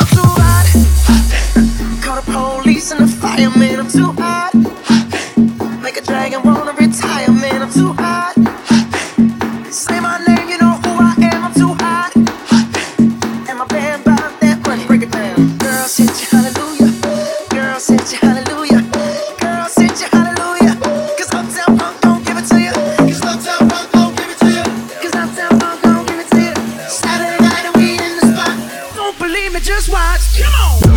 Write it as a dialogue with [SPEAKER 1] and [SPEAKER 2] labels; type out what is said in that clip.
[SPEAKER 1] I'm too hot. Call the police and the firemen. just watch. Come on.